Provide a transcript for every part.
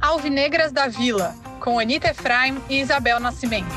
Alvinegras da Vila, com Anita Efraim e Isabel Nascimento.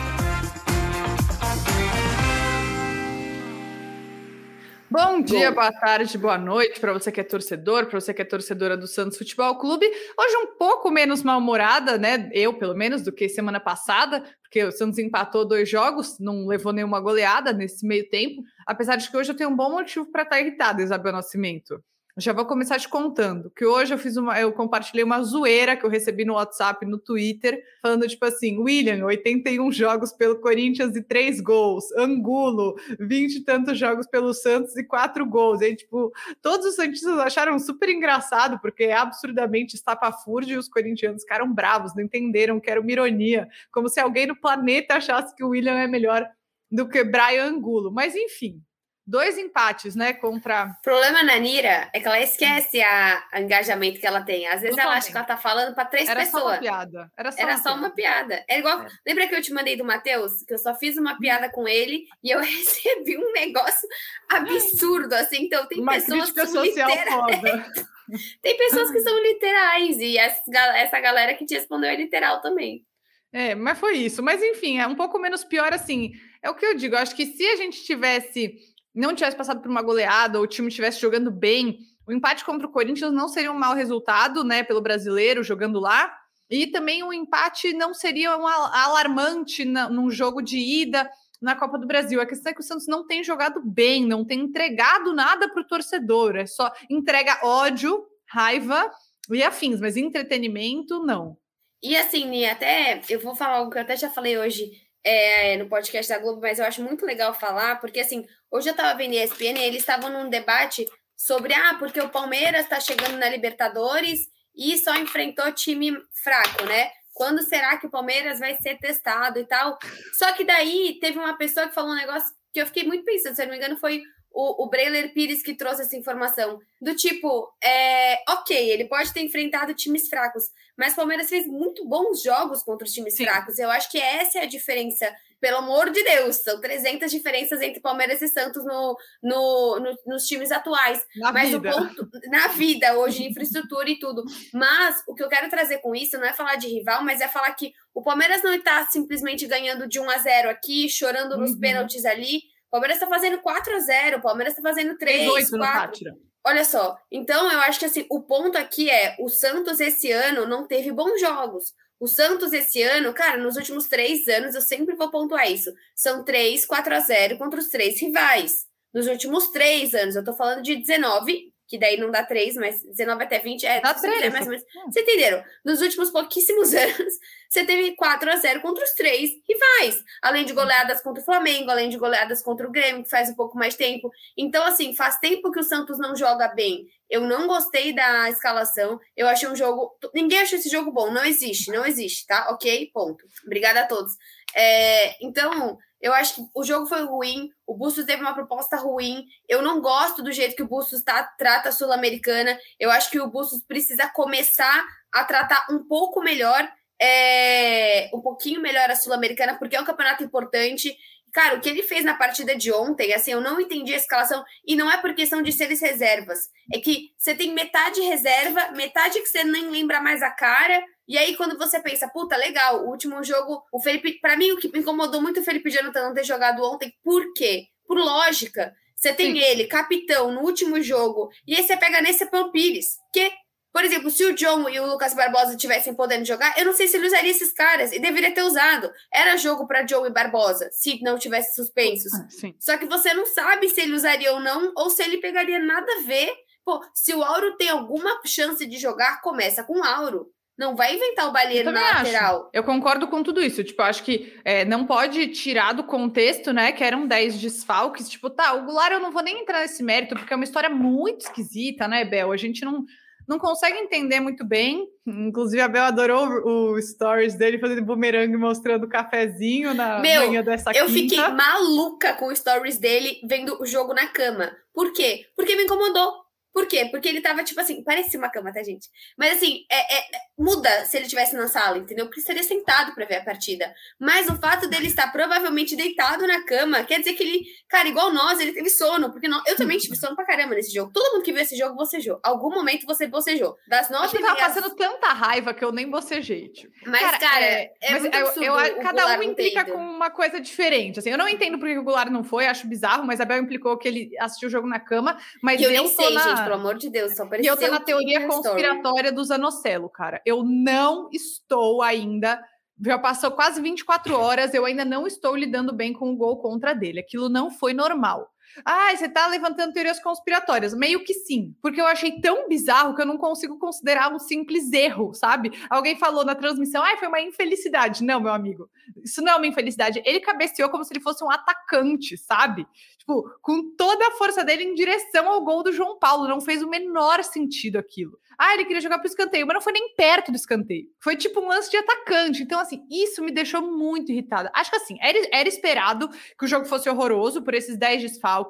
Bom dia, boa tarde, boa noite para você que é torcedor, para você que é torcedora do Santos Futebol Clube. Hoje um pouco menos mal-humorada, né? Eu, pelo menos, do que semana passada, porque o Santos empatou dois jogos, não levou nenhuma goleada nesse meio tempo. Apesar de que hoje eu tenho um bom motivo para estar irritada, Isabel Nascimento. Já vou começar te contando que hoje eu fiz uma, eu compartilhei uma zoeira que eu recebi no WhatsApp, no Twitter, falando tipo assim: William, 81 jogos pelo Corinthians e 3 gols, Angulo, 20 e tantos jogos pelo Santos e 4 gols. E aí, tipo, todos os santistas acharam super engraçado, porque é absurdamente estapafúrdio e os corintianos ficaram bravos, não entenderam que era uma ironia, como se alguém no planeta achasse que o William é melhor do que Brian Angulo. Mas enfim, dois empates, né, contra... O problema na Nira é que ela esquece a engajamento que ela tem. Às vezes Totalmente. ela acha que ela tá falando para três Era pessoas. Só uma piada. Era só, Era uma, só piada. uma piada. É igual... É. Lembra que eu te mandei do Matheus? Que eu só fiz uma piada com ele e eu recebi um negócio absurdo, assim. Então tem uma pessoas que são literais. tem pessoas que são literais e essa galera que te respondeu é literal também. É, mas foi isso. Mas enfim, é um pouco menos pior assim. É o que eu digo. Eu acho que se a gente tivesse não tivesse passado por uma goleada ou o time estivesse jogando bem, o empate contra o Corinthians não seria um mau resultado, né, pelo brasileiro jogando lá. E também o um empate não seria um alarmante na, num jogo de ida na Copa do Brasil. A questão é que o Santos não tem jogado bem, não tem entregado nada para o torcedor. É só entrega ódio, raiva e afins, mas entretenimento não. E assim, até eu vou falar algo que eu até já falei hoje é, no podcast da Globo, mas eu acho muito legal falar, porque assim, hoje eu tava vendo ESPN e eles estavam num debate sobre, ah, porque o Palmeiras tá chegando na Libertadores e só enfrentou time fraco, né? Quando será que o Palmeiras vai ser testado e tal? Só que daí teve uma pessoa que falou um negócio que eu fiquei muito pensando, se eu não me engano, foi o, o Breiler Pires que trouxe essa informação. Do tipo, é, ok, ele pode ter enfrentado times fracos, mas o Palmeiras fez muito bons jogos contra os times Sim. fracos. Eu acho que essa é a diferença. Pelo amor de Deus, são 300 diferenças entre Palmeiras e Santos no, no, no nos times atuais. Na mas vida. o ponto, na vida, hoje, infraestrutura e tudo. Mas o que eu quero trazer com isso não é falar de rival, mas é falar que o Palmeiras não está simplesmente ganhando de 1 a 0 aqui, chorando nos uhum. pênaltis ali Palmeiras está fazendo 4 a 0 o Palmeiras está fazendo 3, 8 4. Olha só, então eu acho que assim, o ponto aqui é: o Santos esse ano não teve bons jogos. O Santos esse ano, cara, nos últimos três anos, eu sempre vou pontuar isso. São 3, 4 a 0 contra os três rivais. Nos últimos três anos, eu tô falando de 19, que daí não dá 3, mas 19 até 20 é. Dá 3. mais ou menos. Vocês entenderam? Nos últimos pouquíssimos anos, você teve 4 a 0 contra os três rivais. Além de goleadas contra o Flamengo, além de goleadas contra o Grêmio, que faz um pouco mais tempo. Então, assim, faz tempo que o Santos não joga bem. Eu não gostei da escalação. Eu achei um jogo. Ninguém achou esse jogo bom. Não existe, não existe, tá? Ok? Ponto. Obrigada a todos. É, então, eu acho que o jogo foi ruim, o Bustos teve uma proposta ruim. Eu não gosto do jeito que o Bustos tá, trata a Sul-Americana. Eu acho que o Bustos precisa começar a tratar um pouco melhor, é, um pouquinho melhor a Sul-Americana, porque é um campeonato importante. Cara, o que ele fez na partida de ontem, assim, eu não entendi a escalação, e não é por questão de seres reservas. É que você tem metade reserva, metade que você nem lembra mais a cara, e aí, quando você pensa, puta, legal, o último jogo, o Felipe. para mim, o que me incomodou muito o Felipe Jonathan não ter jogado ontem, por quê? Por lógica. Você tem Sim. ele, capitão, no último jogo, e aí você pega nesse Pires. Que, por exemplo, se o John e o Lucas Barbosa tivessem podendo jogar, eu não sei se ele usaria esses caras, e deveria ter usado. Era jogo para John e Barbosa, se não tivesse suspensos. Ah, Só que você não sabe se ele usaria ou não, ou se ele pegaria nada a ver. Pô, se o Auro tem alguma chance de jogar, começa com o Auro. Não vai inventar o balheiro na acho. lateral. Eu concordo com tudo isso. Tipo, acho que é, não pode tirar do contexto, né? Que eram 10 desfalques. Tipo, tá, o Goulart eu não vou nem entrar nesse mérito, porque é uma história muito esquisita, né, Bel? A gente não, não consegue entender muito bem. Inclusive, a Bel adorou o, stories dele fazendo bumerangue mostrando o cafezinho na Meu, manhã dessa eu quinta. fiquei maluca com o stories dele vendo o jogo na cama. Por quê? Porque me incomodou. Por quê? Porque ele tava, tipo assim, parecia uma cama, tá, gente? Mas assim, é, é muda se ele estivesse na sala, entendeu? Porque estaria sentado para ver a partida. Mas o fato dele estar provavelmente deitado na cama, quer dizer que ele, cara, igual nós, ele teve sono. Porque não, eu também tive sono pra caramba nesse jogo. Todo mundo que viu esse jogo bocejou. Algum momento você bocejou. Das nove Eu tava passando tanta raiva que eu nem bocejei, tipo. Mas, cara, cara é, é, muito eu, eu, eu cada um implica com uma coisa diferente. Assim, eu não entendo porque o Goulart não foi, acho bizarro, mas a Bel implicou que ele assistiu o jogo na cama. Mas eu, eu nem sei, na... gente, pelo amor de Deus, só pareceu. E eu tô na teoria conspiratória do Zanocelo, cara. Eu não estou ainda. Já passou quase 24 horas, eu ainda não estou lidando bem com o gol contra dele. Aquilo não foi normal. Ah, você tá levantando teorias conspiratórias. Meio que sim, porque eu achei tão bizarro que eu não consigo considerar um simples erro, sabe? Alguém falou na transmissão, ah, foi uma infelicidade. Não, meu amigo, isso não é uma infelicidade. Ele cabeceou como se ele fosse um atacante, sabe? Tipo, com toda a força dele em direção ao gol do João Paulo. Não fez o menor sentido aquilo. Ah, ele queria jogar pro escanteio, mas não foi nem perto do escanteio. Foi tipo um lance de atacante. Então, assim, isso me deixou muito irritada. Acho que assim, era, era esperado que o jogo fosse horroroso por esses 10 desfalques.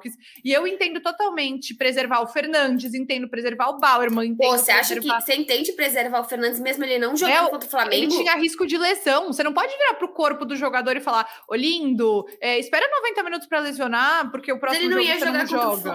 E eu entendo totalmente preservar o Fernandes, entendo preservar o Bauerman. Entendo Pô, você acha que você entende preservar o Fernandes mesmo ele não jogando é, contra o Flamengo? Ele tinha risco de lesão. Você não pode virar pro corpo do jogador e falar: Ô lindo, é, espera 90 minutos para lesionar, porque o próximo ele não ia jogar não joga.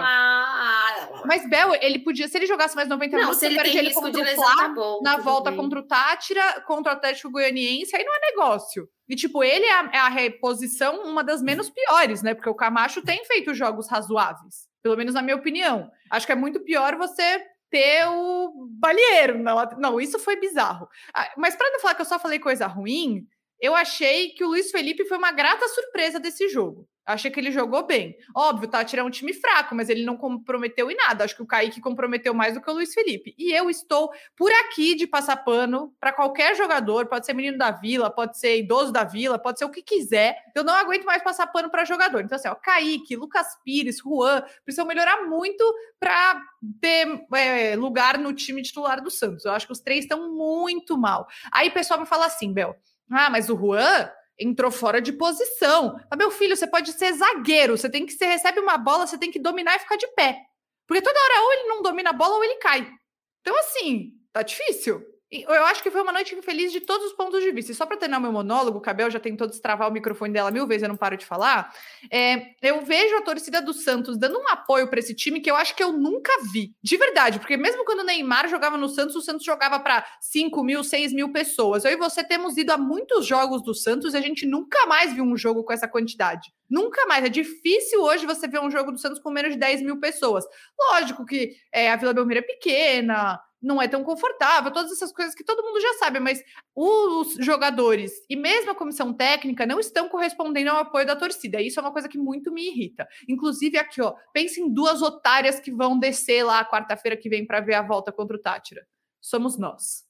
Mas Bel, ele podia, se ele jogasse mais 90 não, minutos, se ele tem ele contra o Flá, tá bom, na volta bem. contra o Tátira, contra o Atlético Goianiense, aí não é negócio. E, tipo, ele é a, é a reposição uma das menos piores, né? Porque o Camacho tem feito jogos razoáveis. Pelo menos na minha opinião. Acho que é muito pior você ter o balieiro. Não, não isso foi bizarro. Ah, mas para não falar que eu só falei coisa ruim, eu achei que o Luiz Felipe foi uma grata surpresa desse jogo. Achei que ele jogou bem. Óbvio, tá tirando um time fraco, mas ele não comprometeu em nada. Acho que o Kaique comprometeu mais do que o Luiz Felipe. E eu estou por aqui de passar pano para qualquer jogador, pode ser menino da vila, pode ser idoso da vila, pode ser o que quiser. Eu não aguento mais passar pano para jogador. Então, assim, ó, Kaique, Lucas Pires, Juan, precisam melhorar muito para ter é, lugar no time titular do Santos. Eu acho que os três estão muito mal. Aí o pessoal me fala assim, Bel. Ah, mas o Juan entrou fora de posição. Mas, meu filho, você pode ser zagueiro. Você tem que você recebe uma bola, você tem que dominar e ficar de pé. Porque toda hora ou ele não domina a bola ou ele cai. Então, assim, tá difícil. Eu acho que foi uma noite infeliz de todos os pontos de vista. E só para terminar meu monólogo, o Cabel já tentou destravar o microfone dela mil vezes, eu não paro de falar. É, eu vejo a torcida do Santos dando um apoio para esse time que eu acho que eu nunca vi. De verdade, porque mesmo quando o Neymar jogava no Santos, o Santos jogava para 5 mil, 6 mil pessoas. Eu e você temos ido a muitos jogos do Santos e a gente nunca mais viu um jogo com essa quantidade. Nunca mais. É difícil hoje você ver um jogo do Santos com menos de 10 mil pessoas. Lógico que é, a Vila Belmiro é pequena não é tão confortável, todas essas coisas que todo mundo já sabe, mas os jogadores e mesmo a comissão técnica não estão correspondendo ao apoio da torcida. Isso é uma coisa que muito me irrita. Inclusive aqui, ó, pense em duas otárias que vão descer lá quarta-feira que vem para ver a volta contra o Tátira. Somos nós.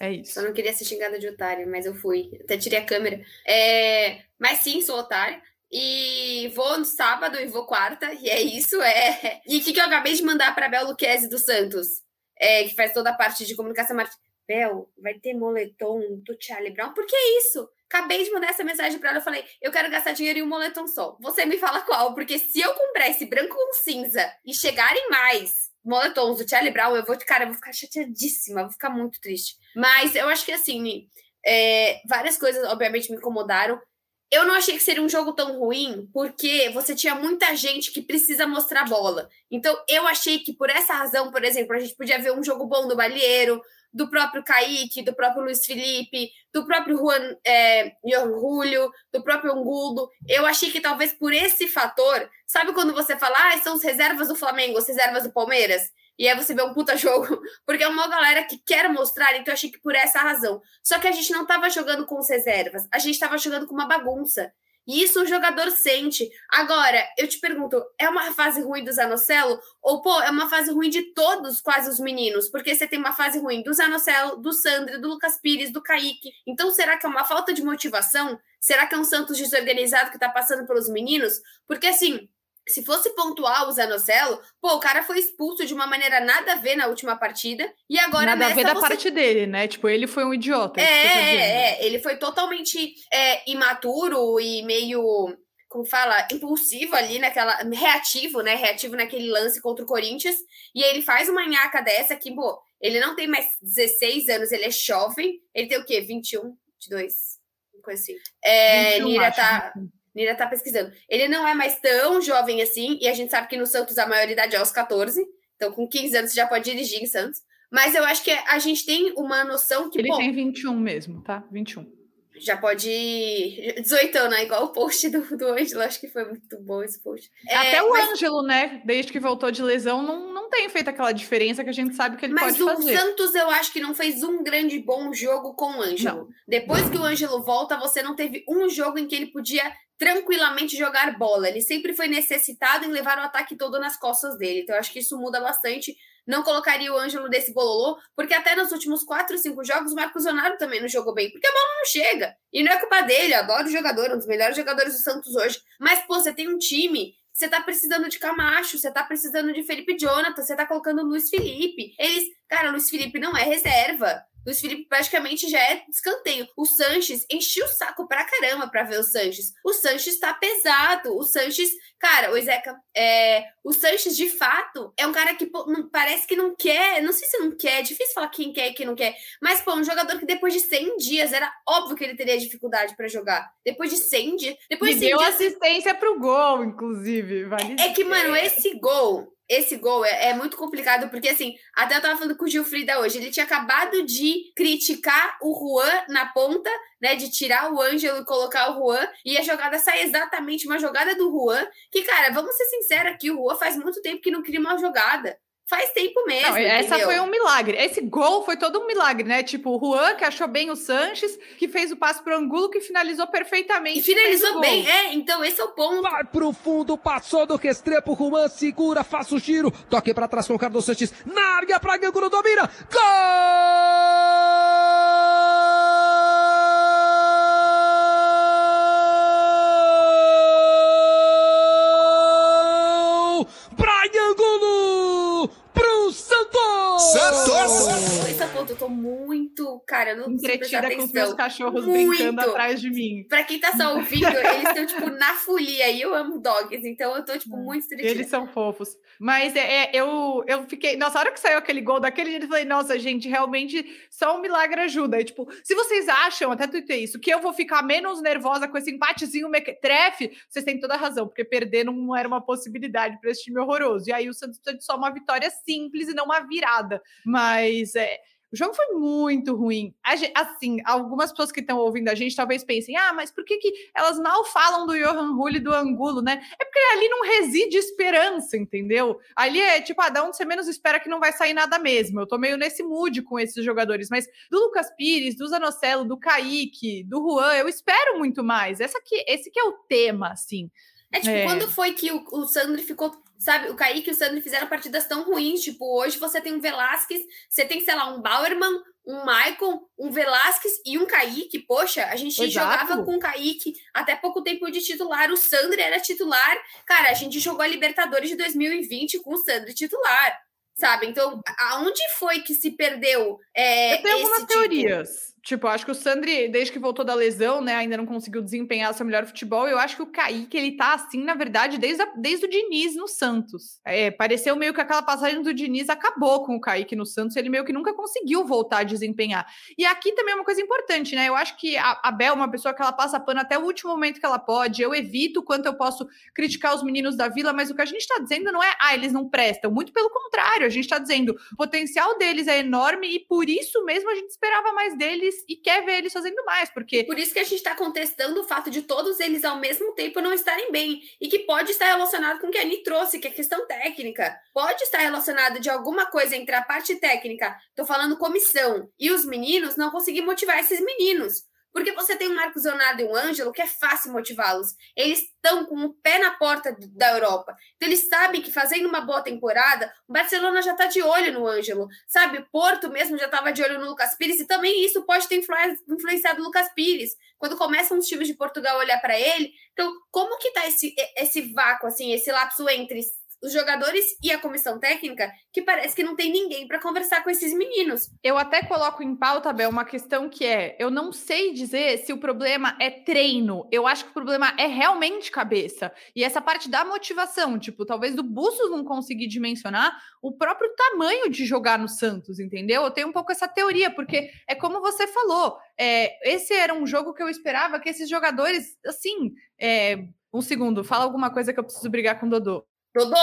É isso. Só não queria ser xingada de otária, mas eu fui. Até tirei a câmera. É... Mas sim, sou otária. E vou no sábado e vou quarta, e é isso. É. E o que, que eu acabei de mandar para Bel Luquezzi do Santos? É, que faz toda a parte de comunicação Bel, vai ter moletom do Charlie Brown? Por que isso? Acabei de mandar essa mensagem para ela. Eu falei, eu quero gastar dinheiro em um moletom só. Você me fala qual? Porque se eu comprar esse branco com cinza e chegarem mais moletons do Charlie Brown, eu vou, cara, eu vou ficar chateadíssima, vou ficar muito triste. Mas eu acho que assim, é, várias coisas, obviamente, me incomodaram. Eu não achei que seria um jogo tão ruim, porque você tinha muita gente que precisa mostrar bola. Então, eu achei que por essa razão, por exemplo, a gente podia ver um jogo bom do Balieiro, do próprio Kaique, do próprio Luiz Felipe, do próprio Juan é, Julio, do próprio Angulo. Eu achei que talvez por esse fator, sabe quando você fala, ah, são as reservas do Flamengo, as reservas do Palmeiras? E aí você vê um puta jogo, porque é uma galera que quer mostrar, então eu achei que por essa razão. Só que a gente não tava jogando com as reservas, a gente tava jogando com uma bagunça. E isso o jogador sente. Agora, eu te pergunto, é uma fase ruim do Zanocelo? Ou, pô, é uma fase ruim de todos, quase os meninos? Porque você tem uma fase ruim do Zanocelo, do Sandro, do Lucas Pires, do Kaique. Então, será que é uma falta de motivação? Será que é um Santos desorganizado que tá passando pelos meninos? Porque, assim, se fosse pontual o Zanocelo, pô, o cara foi expulso de uma maneira nada a ver na última partida e agora nada a ver da você... parte dele, né? Tipo, ele foi um idiota. É, é, é, ele foi totalmente é, imaturo e meio como fala, impulsivo ali naquela. reativo, né? Reativo naquele lance contra o Corinthians. E ele faz uma nhaca dessa que, pô, ele não tem mais 16 anos, ele é jovem. Ele tem o quê? 21, 22? Coisa assim. É, 21, Nira tá. Nira tá pesquisando. Ele não é mais tão jovem assim, e a gente sabe que no Santos a maioridade é aos 14. Então, com 15 anos, você já pode dirigir em Santos. Mas eu acho que a gente tem uma noção que. Ele tem 21 mesmo, tá? 21 já pode ir 18 né? Igual o post do, do Ângelo, acho que foi muito bom esse post. Até é, o mas... Ângelo, né? Desde que voltou de lesão, não, não tem feito aquela diferença que a gente sabe que ele mas pode fazer. Mas o Santos, eu acho que não fez um grande bom jogo com o Ângelo. Não. Depois que o Ângelo volta, você não teve um jogo em que ele podia tranquilamente jogar bola. Ele sempre foi necessitado em levar o ataque todo nas costas dele. Então, eu acho que isso muda bastante não colocaria o Ângelo desse bololô, porque até nos últimos quatro, cinco jogos, o Marcos Leonardo também não jogou bem, porque a bola não chega. E não é culpa dele, eu adoro o jogador, um dos melhores jogadores do Santos hoje. Mas, pô, você tem um time você tá precisando de Camacho, você tá precisando de Felipe Jonathan, você tá colocando Luiz Felipe. Eles, cara, Luiz Felipe não é reserva. Luiz Felipe praticamente já é escanteio. O Sanches encheu o saco pra caramba pra ver o Sanches. O Sanches tá pesado. O Sanches, cara, o Zeca, é, o Sanches de fato é um cara que pô, não, parece que não quer. Não sei se não quer, é difícil falar quem quer e quem não quer. Mas, pô, um jogador que depois de 100 dias era óbvio que ele teria dificuldade para jogar. Depois de 100 dias. Depois de 100 deu dias, assistência pro gol, inclusive. Vale é, é que, mano, esse gol esse gol é, é, muito complicado, porque assim, até eu tava falando com o Gilfrida hoje, ele tinha acabado de criticar o Juan na ponta, né? De tirar o Ângelo e colocar o Juan, e a jogada sai exatamente uma jogada do Juan, que, cara, vamos ser sinceros aqui, o Juan faz muito tempo que não cria uma jogada faz tempo mesmo. Não, essa entendeu? foi um milagre. Esse gol foi todo um milagre, né? Tipo, o Juan, que achou bem o Sanches, que fez o passe pro Angulo, que finalizou perfeitamente. E finalizou bem, é. Então, esse é o ponto. Vai pro fundo, passou do Restrepo, Juan segura, faz o giro, toque para trás com o Carlos Sanches, na área pra Angulo, domina, gol! Ponto, eu tô muito, cara, eu não Entretida com os meus cachorros muito. brincando atrás de mim. Pra quem tá só ouvindo, eles estão, tipo, na folia. E eu amo dogs, então eu tô, tipo, muito entretida. Eles são fofos. Mas é, é, eu, eu fiquei... Nossa, a hora que saiu aquele gol daquele jeito, eu falei, nossa, gente, realmente só um milagre ajuda. E, tipo, se vocês acham, até tuitei isso, que eu vou ficar menos nervosa com esse empatezinho mequetrefe, vocês têm toda a razão, porque perder não era uma possibilidade para esse time horroroso. E aí o Santos precisa de só uma vitória simples e não uma virada. Mas é, o jogo foi muito ruim. Assim, algumas pessoas que estão ouvindo a gente talvez pensem: ah, mas por que, que elas mal falam do Johan Rulli e do Angulo, né? É porque ali não reside esperança, entendeu? Ali é tipo, ah, da onde você menos espera que não vai sair nada mesmo. Eu tô meio nesse mood com esses jogadores, mas do Lucas Pires, do Zanocelo, do Kaique, do Juan, eu espero muito mais. Essa aqui, esse que é o tema, assim. É tipo, é. quando foi que o, o Sandro ficou sabe, o Kaique e o Sandro fizeram partidas tão ruins, tipo, hoje você tem um Velasquez, você tem, sei lá, um Bauerman, um Maicon, um Velasquez e um Kaique, poxa, a gente Exato. jogava com o Kaique até pouco tempo de titular, o Sandro era titular, cara, a gente jogou a Libertadores de 2020 com o Sandro titular, sabe, então, aonde foi que se perdeu é, Eu tenho algumas tipo? teorias, Tipo, acho que o Sandri, desde que voltou da lesão, né, ainda não conseguiu desempenhar seu melhor futebol. Eu acho que o Kaique, ele tá assim, na verdade, desde, a, desde o Diniz no Santos. É, pareceu meio que aquela passagem do Diniz acabou com o Kaique no Santos, ele meio que nunca conseguiu voltar a desempenhar. E aqui também é uma coisa importante, né? Eu acho que a, a Bel é uma pessoa que ela passa pano até o último momento que ela pode. Eu evito quanto eu posso criticar os meninos da Vila, mas o que a gente tá dizendo não é, ah, eles não prestam. Muito pelo contrário, a gente tá dizendo, o potencial deles é enorme e por isso mesmo a gente esperava mais deles e quer ver eles fazendo mais, porque. Por isso que a gente está contestando o fato de todos eles ao mesmo tempo não estarem bem. E que pode estar relacionado com o que a Ani trouxe, que é questão técnica. Pode estar relacionado de alguma coisa entre a parte técnica, tô falando comissão, e os meninos não conseguir motivar esses meninos. Porque você tem o Marcos Leonardo e o Ângelo, que é fácil motivá-los. Eles estão com o pé na porta da Europa. Então, eles sabem que fazendo uma boa temporada, o Barcelona já está de olho no Ângelo. Sabe, Porto mesmo já estava de olho no Lucas Pires, e também isso pode ter influenciado o Lucas Pires. Quando começam os times de Portugal a olhar para ele. Então, como que está esse, esse vácuo, assim, esse lapso entre os jogadores e a comissão técnica que parece que não tem ninguém para conversar com esses meninos. Eu até coloco em pauta, Bel, uma questão que é: eu não sei dizer se o problema é treino. Eu acho que o problema é realmente cabeça. E essa parte da motivação, tipo, talvez do Bustos não conseguir dimensionar o próprio tamanho de jogar no Santos, entendeu? Eu tenho um pouco essa teoria, porque é como você falou, é, esse era um jogo que eu esperava que esses jogadores, assim, é, um segundo, fala alguma coisa que eu preciso brigar com o Dodô. Dodô,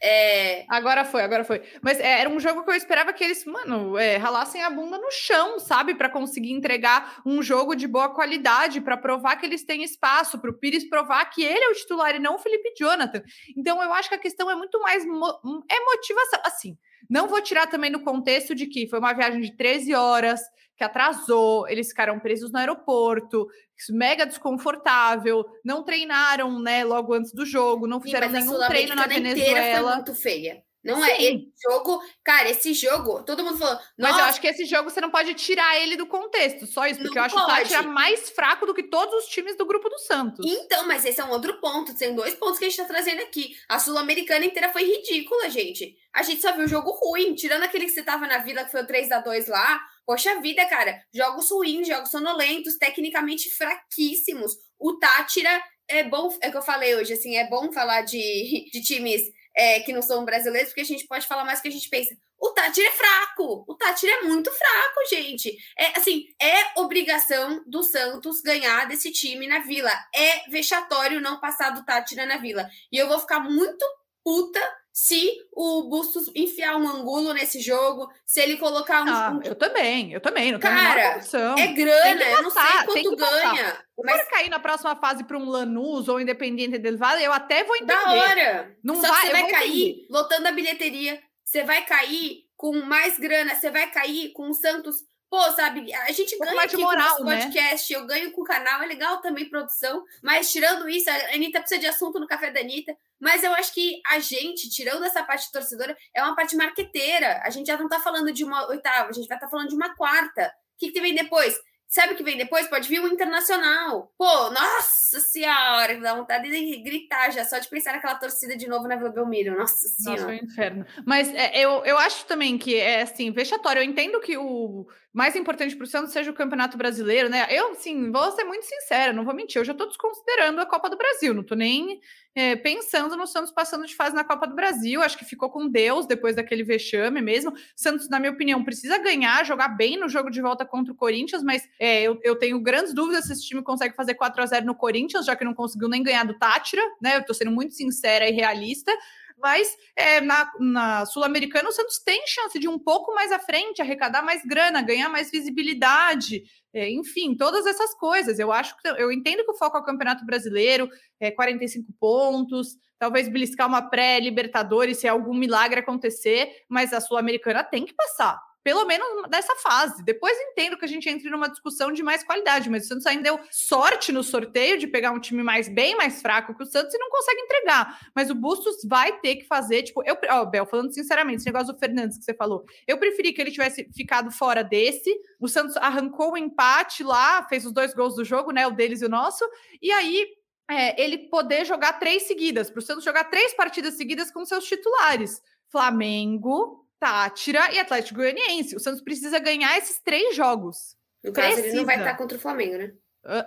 é... agora foi, agora foi. Mas é, era um jogo que eu esperava que eles, mano, é, ralassem a bunda no chão, sabe, para conseguir entregar um jogo de boa qualidade, para provar que eles têm espaço, para o Pires provar que ele é o titular e não o Felipe Jonathan. Então eu acho que a questão é muito mais mo é motivação, assim. Não vou tirar também no contexto de que foi uma viagem de 13 horas, que atrasou, eles ficaram presos no aeroporto, mega desconfortável, não treinaram, né, logo antes do jogo, não fizeram Sim, nenhum treino na Venezuela. Foi muito feia. Não é, Sim. é esse jogo, cara, esse jogo, todo mundo falou. Mas eu acho que esse jogo você não pode tirar ele do contexto, só isso, porque eu acho pode. o Tátira mais fraco do que todos os times do grupo do Santos. Então, mas esse é um outro ponto, tem dois pontos que a gente tá trazendo aqui. A Sul-Americana inteira foi ridícula, gente. A gente só viu jogo ruim, tirando aquele que você tava na vila, que foi o 3 a 2 lá. Poxa vida, cara, jogos ruins, jogos sonolentos, tecnicamente fraquíssimos. O Tátira é bom, é o que eu falei hoje, assim, é bom falar de, de times é, que não são brasileiros, porque a gente pode falar mais que a gente pensa. O Tátira é fraco. O Tátira é muito fraco, gente. É assim, é obrigação do Santos ganhar desse time na Vila. É vexatório não passar do Tátira na Vila. E eu vou ficar muito puta se o Bustos enfiar um angulo nesse jogo, se ele colocar um. Ah, eu também, eu também. Não Cara, é grana, eu não sei quanto ganha. Mas se cair na próxima fase para um Lanús ou Independente del Valle, eu até vou entender. Da hora. Não Só vai, você vai cair entender. lotando a bilheteria, você vai cair com mais grana, você vai cair com o Santos Pô, sabe, a gente ganha aqui moral, com o né? podcast, eu ganho com o canal, é legal também produção, mas tirando isso, a Anitta precisa de assunto no Café da Anitta, mas eu acho que a gente, tirando essa parte torcedora, é uma parte marqueteira, a gente já não tá falando de uma oitava, a gente vai estar tá falando de uma quarta. O que, que vem depois? Sabe o que vem depois? Pode vir o Internacional. Pô, nossa senhora, dá vontade de gritar já, só de pensar naquela torcida de novo na Vila Belmiro. Nossa senhora. Nossa, foi um inferno. Mas é, eu, eu acho também que é assim, vexatório. Eu entendo que o mais importante para o Santos seja o Campeonato Brasileiro, né? Eu, sim, vou ser muito sincera, não vou mentir, eu já estou desconsiderando a Copa do Brasil, não estou nem é, pensando no Santos passando de fase na Copa do Brasil. Acho que ficou com Deus depois daquele vexame mesmo. Santos, na minha opinião, precisa ganhar, jogar bem no jogo de volta contra o Corinthians, mas é, eu, eu, tenho grandes dúvidas se esse time consegue fazer 4 a 0 no Corinthians, já que não conseguiu nem ganhar do Tátira, né? Eu estou sendo muito sincera e realista mas é, na, na Sul-Americana o Santos tem chance de um pouco mais à frente, arrecadar mais grana, ganhar mais visibilidade, é, enfim, todas essas coisas. Eu acho que eu entendo que o foco é o Campeonato Brasileiro, é 45 pontos, talvez beliscar uma pré-Libertadores se algum milagre acontecer, mas a Sul-Americana tem que passar pelo menos dessa fase. Depois entendo que a gente entre numa discussão de mais qualidade, mas o Santos ainda deu sorte no sorteio de pegar um time mais bem mais fraco que o Santos e não consegue entregar. Mas o Bustos vai ter que fazer, tipo, eu, ó, Bel, falando sinceramente, esse negócio do Fernandes que você falou, eu preferi que ele tivesse ficado fora desse. O Santos arrancou o empate lá, fez os dois gols do jogo, né, o deles e o nosso, e aí é, ele poder jogar três seguidas, para o Santos jogar três partidas seguidas com seus titulares. Flamengo, Tátira e Atlético Goianiense. O Santos precisa ganhar esses três jogos. No caso, precisa. ele não vai estar contra o Flamengo, né?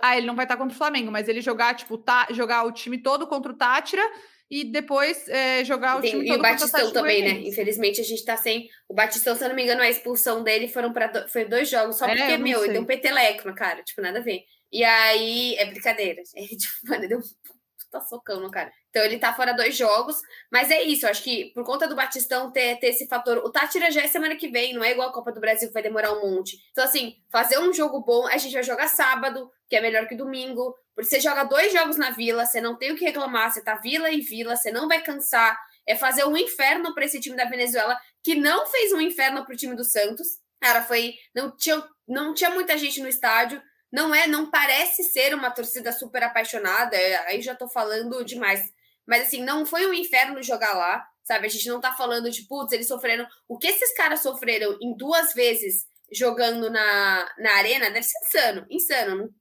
Ah, ele não vai estar contra o Flamengo, mas ele jogar, tipo, tá, jogar o time todo contra o Tátira e depois é, jogar o Tem, time todo contra o Batistão também, né? Infelizmente, a gente tá sem. O Batistão, se eu não me engano, a expulsão dele foram para do... foi dois jogos, só é, porque, meu, ele deu um peteleco na cara, tipo, nada a ver. E aí, é brincadeira. É, tipo, mano, deu um tá socando, cara. Então ele tá fora dois jogos, mas é isso, eu acho que por conta do Batistão ter, ter esse fator, o Tátira já é semana que vem, não é igual a Copa do Brasil vai demorar um monte. Então assim, fazer um jogo bom, a gente vai jogar sábado, que é melhor que domingo, porque você joga dois jogos na Vila, você não tem o que reclamar, você tá Vila e Vila, você não vai cansar, é fazer um inferno para esse time da Venezuela, que não fez um inferno pro time do Santos, cara, foi, não tinha, não tinha muita gente no estádio, não é, não parece ser uma torcida super apaixonada, é, aí já tô falando demais. Mas assim, não foi um inferno jogar lá, sabe? A gente não tá falando de, putz, eles sofreram. O que esses caras sofreram em duas vezes jogando na, na arena deve ser insano, insano.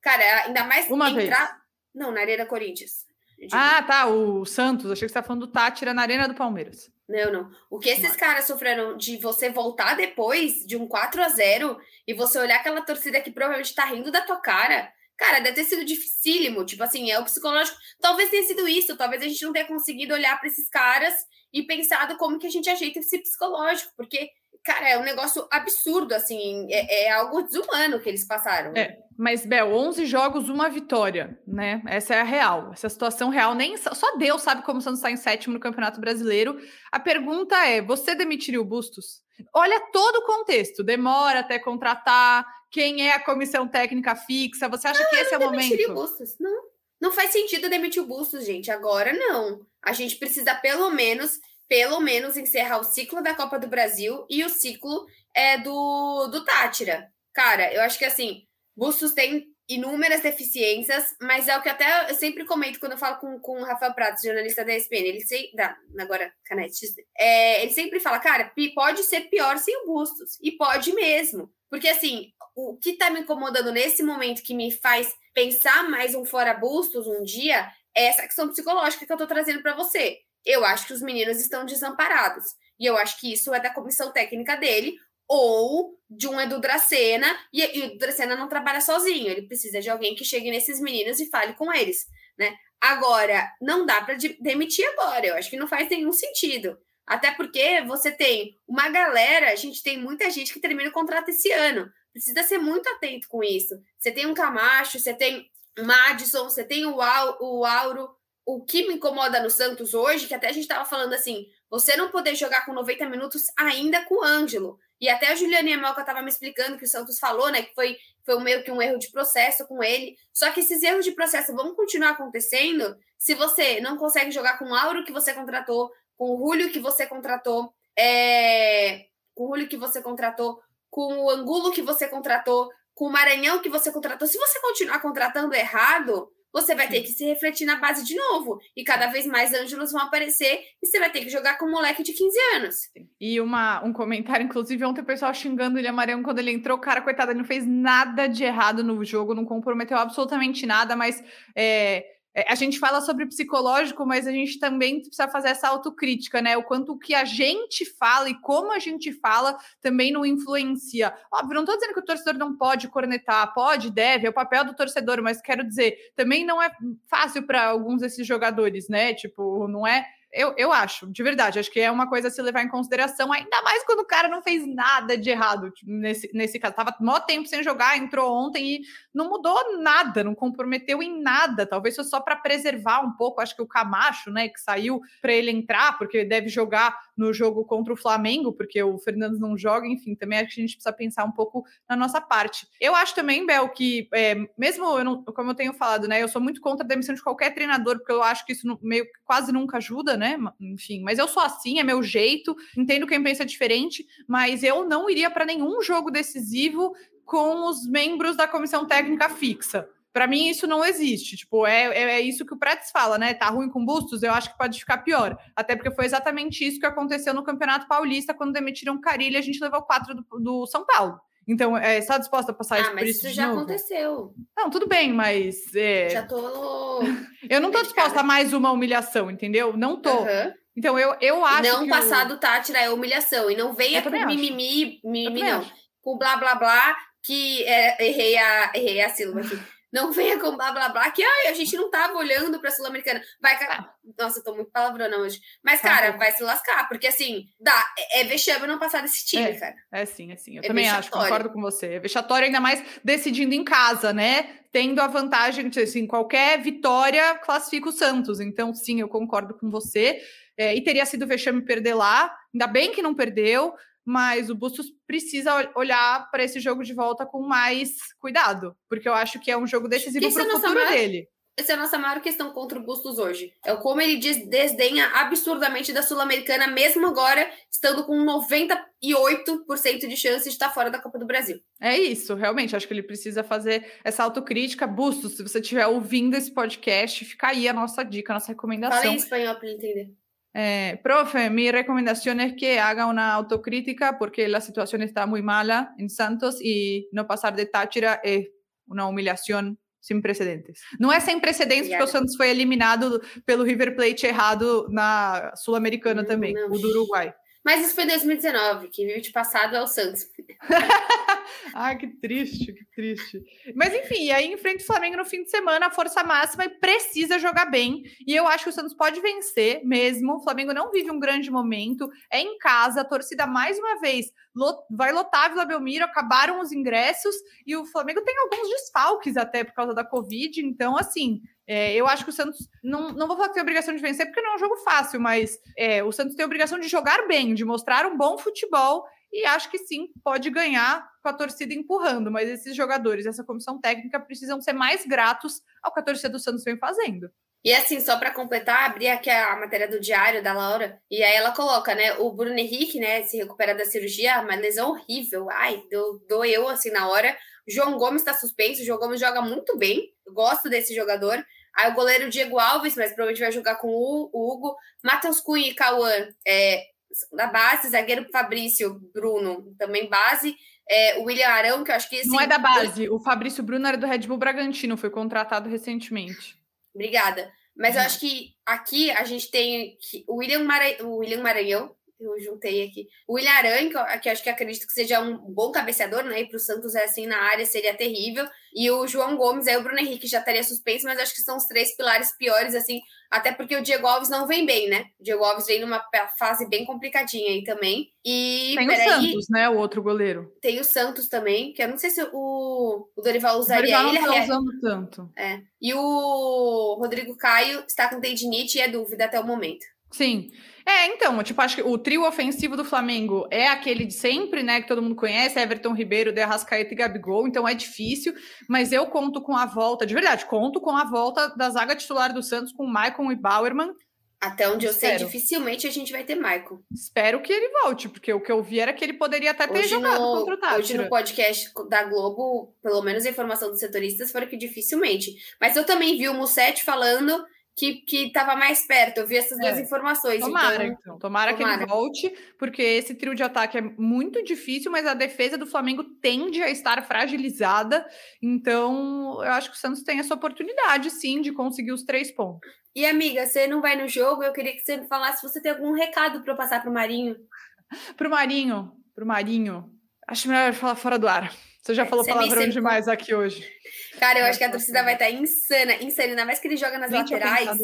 cara, ainda mais uma entrar. Vez. Não, na Arena Corinthians. Ah, tá, o Santos. Achei que você tá falando do Tátira na Arena do Palmeiras. Não, não. O que esses caras sofreram de você voltar depois de um 4 a 0 e você olhar aquela torcida que provavelmente tá rindo da tua cara. Cara, deve ter sido dificílimo. Tipo assim, é o psicológico. Talvez tenha sido isso. Talvez a gente não tenha conseguido olhar para esses caras e pensado como que a gente ajeita esse psicológico. Porque cara, é um negócio absurdo, assim, é, é algo desumano que eles passaram. É, mas, Bel, 11 jogos, uma vitória, né? Essa é a real, essa é a situação real. Nem Só Deus sabe como o Santos está em sétimo no Campeonato Brasileiro. A pergunta é: você demitiria o Bustos? Olha todo o contexto, demora até contratar, quem é a comissão técnica fixa, você acha não, que esse é o momento? O Bustos, não. Não faz sentido demitir o Bustos, gente. Agora não. A gente precisa, pelo menos, pelo menos encerrar o ciclo da Copa do Brasil e o ciclo é do, do Tátira. Cara, eu acho que assim, Bustos tem inúmeras deficiências, mas é o que até eu sempre comento quando eu falo com, com o Rafael Pratos, jornalista da ESPN, ele sempre, da, agora Canete, é, ele sempre fala, cara, pode ser pior sem o Bustos, e pode mesmo, porque assim, o que tá me incomodando nesse momento que me faz pensar mais um fora Bustos um dia, é essa questão psicológica que eu tô trazendo para você. Eu acho que os meninos estão desamparados. E eu acho que isso é da comissão técnica dele, ou de um Edu Dracena, e, e o Dracena não trabalha sozinho, ele precisa de alguém que chegue nesses meninos e fale com eles, né? Agora, não dá para de demitir agora, eu acho que não faz nenhum sentido. Até porque você tem uma galera, a gente tem muita gente que termina o contrato esse ano. Precisa ser muito atento com isso. Você tem um Camacho, você tem Madison, você tem o, Au, o Auro, o que me incomoda no Santos hoje, que até a gente estava falando assim, você não poder jogar com 90 minutos ainda com o Ângelo. E até a Juliane Emelka estava me explicando que o Santos falou, né, que foi, foi meio que um erro de processo com ele. Só que esses erros de processo vão continuar acontecendo se você não consegue jogar com o Auro que você contratou, com o Julio que você contratou, é... com o Julio que você contratou, com o Angulo que você contratou, com o Maranhão que você contratou. Se você continuar contratando errado, você vai ter que se refletir na base de novo. E cada vez mais ângelos vão aparecer e você vai ter que jogar com um moleque de 15 anos. E uma, um comentário, inclusive, ontem o pessoal xingando ele amarelo quando ele entrou. Cara, coitado, ele não fez nada de errado no jogo, não comprometeu absolutamente nada, mas é, é, a gente fala sobre psicológico, mas a gente também precisa fazer essa autocrítica, né? O quanto que a gente fala e como a gente fala também não influencia. Óbvio, não estou dizendo que o torcedor não pode cornetar, pode, deve, é o papel do torcedor, mas quero dizer, também não é fácil para alguns desses jogadores, né? Tipo, não é eu, eu acho, de verdade, acho que é uma coisa a se levar em consideração, ainda mais quando o cara não fez nada de errado tipo, nesse, nesse caso. Tava mó tempo sem jogar, entrou ontem e não mudou nada, não comprometeu em nada. Talvez só para preservar um pouco. Acho que o Camacho, né, que saiu para ele entrar, porque deve jogar no jogo contra o Flamengo, porque o Fernandes não joga, enfim, também acho que a gente precisa pensar um pouco na nossa parte. Eu acho também, Bel, que é, mesmo eu não, como eu tenho falado, né, eu sou muito contra a demissão de qualquer treinador, porque eu acho que isso meio quase nunca ajuda, né? Enfim, mas eu sou assim, é meu jeito, entendo quem pensa diferente, mas eu não iria para nenhum jogo decisivo com os membros da comissão técnica fixa. Para mim, isso não existe. Tipo, é, é, é, isso que o Pretes fala, né? Tá ruim com Bustos, eu acho que pode ficar pior. Até porque foi exatamente isso que aconteceu no Campeonato Paulista, quando demitiram Carilha, a gente levou quatro do, do São Paulo. Então, é, está disposta a passar ah, isso por isso? isso já novo? aconteceu. Não, tudo bem, mas. É... Já tô. eu não tô disposta a mais uma humilhação, entendeu? Não tô. Uhum. Então, eu, eu acho. Não que passar do Tátira é humilhação. E não venha com mimimi, mimimi, não. Acho. Com blá blá blá, que é, errei, a, errei a sílaba aqui. Não venha com blá blá blá, que ai, a gente não tava olhando pra Sul-Americana. Vai, cara. Nossa, eu tô muito palavrona hoje. Mas, tá cara, vai se lascar, porque assim, dá, é, é vexame não passar desse time, é, cara. É sim, é sim. Eu é também acho, concordo com você. É vexatório, ainda mais decidindo em casa, né? Tendo a vantagem de, assim, qualquer vitória classifica o Santos. Então, sim, eu concordo com você. É, e teria sido vexame perder lá. Ainda bem que não perdeu mas o Bustos precisa olhar para esse jogo de volta com mais cuidado, porque eu acho que é um jogo decisivo para o é futuro maior, dele. Essa é a nossa maior questão contra o Bustos hoje. É como ele diz, desdenha absurdamente da Sul-Americana, mesmo agora estando com 98% de chance de estar fora da Copa do Brasil. É isso, realmente. Acho que ele precisa fazer essa autocrítica. Bustos, se você estiver ouvindo esse podcast, fica aí a nossa dica, a nossa recomendação. Fala em espanhol para ele entender. Eh, profe, mi recomendación es que haga una autocrítica porque la situación está muy mala en Santos y no pasar de Táchira es una humillación sem precedentes. Não é sem precedentes Obrigada. porque o Santos foi eliminado pelo River Plate errado na Sul-Americana Não, também, não. o do Uruguai. Mas isso foi em 2019, que vive de passado é o Santos. Ai, que triste, que triste. Mas enfim, aí enfrenta o Flamengo no fim de semana, a força máxima e precisa jogar bem. E eu acho que o Santos pode vencer mesmo. O Flamengo não vive um grande momento, é em casa, a torcida mais uma vez vai lotar Vila Belmiro, acabaram os ingressos e o Flamengo tem alguns desfalques até por causa da Covid. Então, assim, é, eu acho que o Santos. Não, não vou falar que tem obrigação de vencer, porque não é um jogo fácil, mas é, o Santos tem obrigação de jogar bem, de mostrar um bom futebol. E acho que sim, pode ganhar com a torcida empurrando, mas esses jogadores, essa comissão técnica precisam ser mais gratos ao que a torcida do Santos vem fazendo. E assim, só para completar, abri aqui a matéria do diário da Laura, e aí ela coloca, né, o Bruno Henrique, né, se recupera da cirurgia, uma lesão horrível, ai, doeu assim na hora. João Gomes tá suspenso, João Gomes joga muito bem, gosto desse jogador. Aí o goleiro Diego Alves, mas provavelmente vai jogar com o, Hugo. Matheus Cunha e Cauã, é, da base, zagueiro Fabrício, Bruno, também base. É, o William Arão, que eu acho que... Não assim, é da base, o Fabrício Bruno era do Red Bull Bragantino, foi contratado recentemente. Obrigada. Mas eu Uhum. acho que aqui a gente tem o William, Mara... o William Maranhão, eu juntei aqui. O William Aranha, que, eu- acho que acredito que seja um bom cabeceador, né? E para o Santos é assim na área seria terrível. E o João Gomes, aí o Bruno Henrique já estaria suspenso, mas acho que são os três pilares piores, assim, até porque o Diego Alves não vem bem, né? O Diego Alves vem numa fase bem complicadinha aí também. E Tem o Santos, né? O outro goleiro. tem o Santos também, que eu não sei se o, o Dorival O usaria Dorival não ele. tá é- usando tanto. é. E o Rodrigo Caio está com tendinite e é dúvida até o momento. Sim. É, então, tipo, acho que o trio ofensivo do Flamengo é aquele de sempre, né? Que todo mundo conhece, Everton Ribeiro, De Arrascaeta e Gabigol, então é difícil, mas eu conto com a volta, de verdade, conto com a volta da zaga titular do Santos com Maicon e Bauerman. Até onde eu sei, Espero. dificilmente a gente vai ter Michael. Espero que ele volte, porque o que eu vi era que ele poderia até ter Hoje jogado no, contra o Tátira. hoje no podcast da Globo, pelo menos a informação dos setoristas foi que dificilmente. Mas eu também vi o Mussetti falando que, que tava mais perto. Eu vi essas duas É. informações. Tomara, então, então. Tomara, que ele tomara. volte, porque esse trio de ataque é muito difícil, mas a defesa do Flamengo tende a estar fragilizada. Então, eu acho que o Santos tem essa oportunidade, sim, de conseguir os três pontos. E amiga, você não vai no jogo? Eu queria que você me falasse se você tem algum recado para eu passar pro Marinho. Pro Marinho, pro Marinho. Acho melhor falar fora do ar. Você já É, falou você palavrão demais aqui hoje. Cara, eu acho que a torcida vai estar insana, insana. Ainda mais que ele joga nas Nem laterais.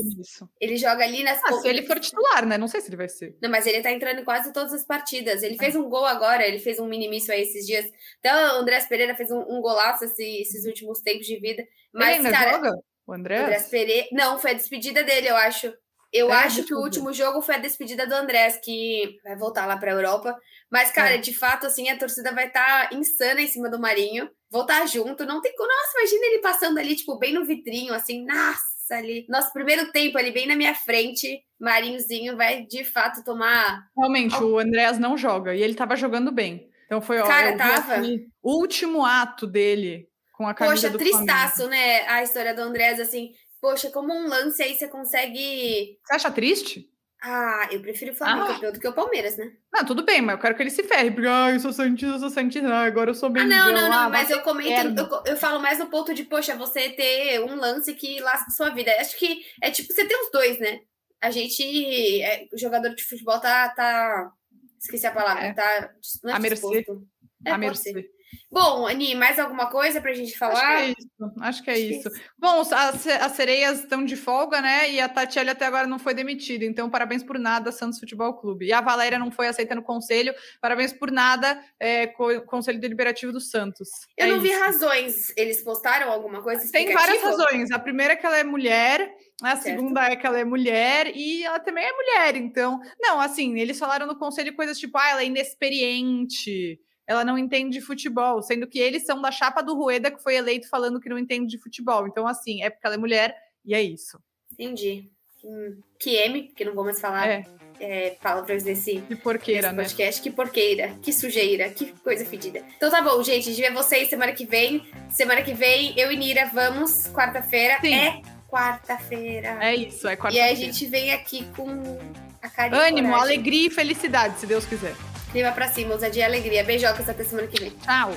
Ele joga ali nas. Ah, se ele for titular, né? Não sei se ele vai ser. Não, mas ele tá entrando em quase todas as partidas. Ele fez um gol agora, ele fez um minimício aí esses dias. Então, o Andrés Pereira fez um, um golaço esse- esses últimos tempos de vida. Mas, ele ainda cara, joga? O o André? Andrés Pereira. Não, foi a despedida dele, eu acho. Eu É, acho que o último jogo foi a despedida do Andrés, que vai voltar lá pra Europa. Mas, cara, É. de fato, assim, a torcida vai estar insana em cima do Marinho. Voltar junto, não tem como. Nossa, imagina ele passando ali, tipo, bem no vitrinho, assim, nossa, ali. Nosso primeiro tempo ali, bem na minha frente. Marinhozinho vai, de fato, tomar Realmente, o Andréas não joga. E ele tava jogando bem. Então foi, ó, Cara, tava. aqui o último ato dele com a camisa Poxa, do tristaço, Flamengo. né? A história do Andrés, assim. Poxa, como um lance aí você consegue. Você acha triste? Ah, eu prefiro o Flamengo Ah. campeão do que o Palmeiras, né? Não, tudo bem, mas eu quero que ele se ferre. Porque, ai, eu sou Santista, eu sou Santista. Ah, agora eu sou bem Ah, não, não, não, mas eu comento, eu, eu falo mais no ponto de, poxa, você ter um lance que lasca sua vida. Acho que é tipo, você tem os dois, né? A gente, é, o jogador de futebol tá, tá esqueci a palavra, É. tá não é À mercê. É, a mercê. ser. Bom, Ani, mais alguma coisa pra gente Acho que falar? é isso. Acho que é isso. Bom, as, as sereias estão de folga, né? E a Tatiele até agora não foi demitida. Então, parabéns por nada, Santos Futebol Clube. E a Valéria não foi aceita no conselho. Parabéns por nada, é, co- Conselho Deliberativo do Santos. Eu É não vi isso. razões. Eles postaram alguma coisa Tem várias razões. A primeira é que ela é mulher, a Certo. segunda é que ela é mulher e ela também é mulher. Então, não, assim, eles falaram no conselho coisas tipo, ah, ela é inexperiente, ela não entende de futebol, sendo que eles são da chapa do Rueda que foi eleito falando que não entende de futebol. Então, assim, é porque ela é mulher e é isso. Entendi. Hum, Que M, que não vou mais falar É, é, palavras desse, de porqueira, desse né? podcast. Que porqueira, que sujeira, que coisa fedida. Então tá bom, gente. A gente vê vocês semana que vem. Semana que vem, eu e Nira vamos, quarta-feira. É quarta-feira. É isso, é e aí a quarta-feira. gente vem aqui com a cara de Ânimo, coragem. alegria e felicidade, se Deus quiser. Clima pra cima, ousadia e alegria. Beijocas até semana que vem. Tchau.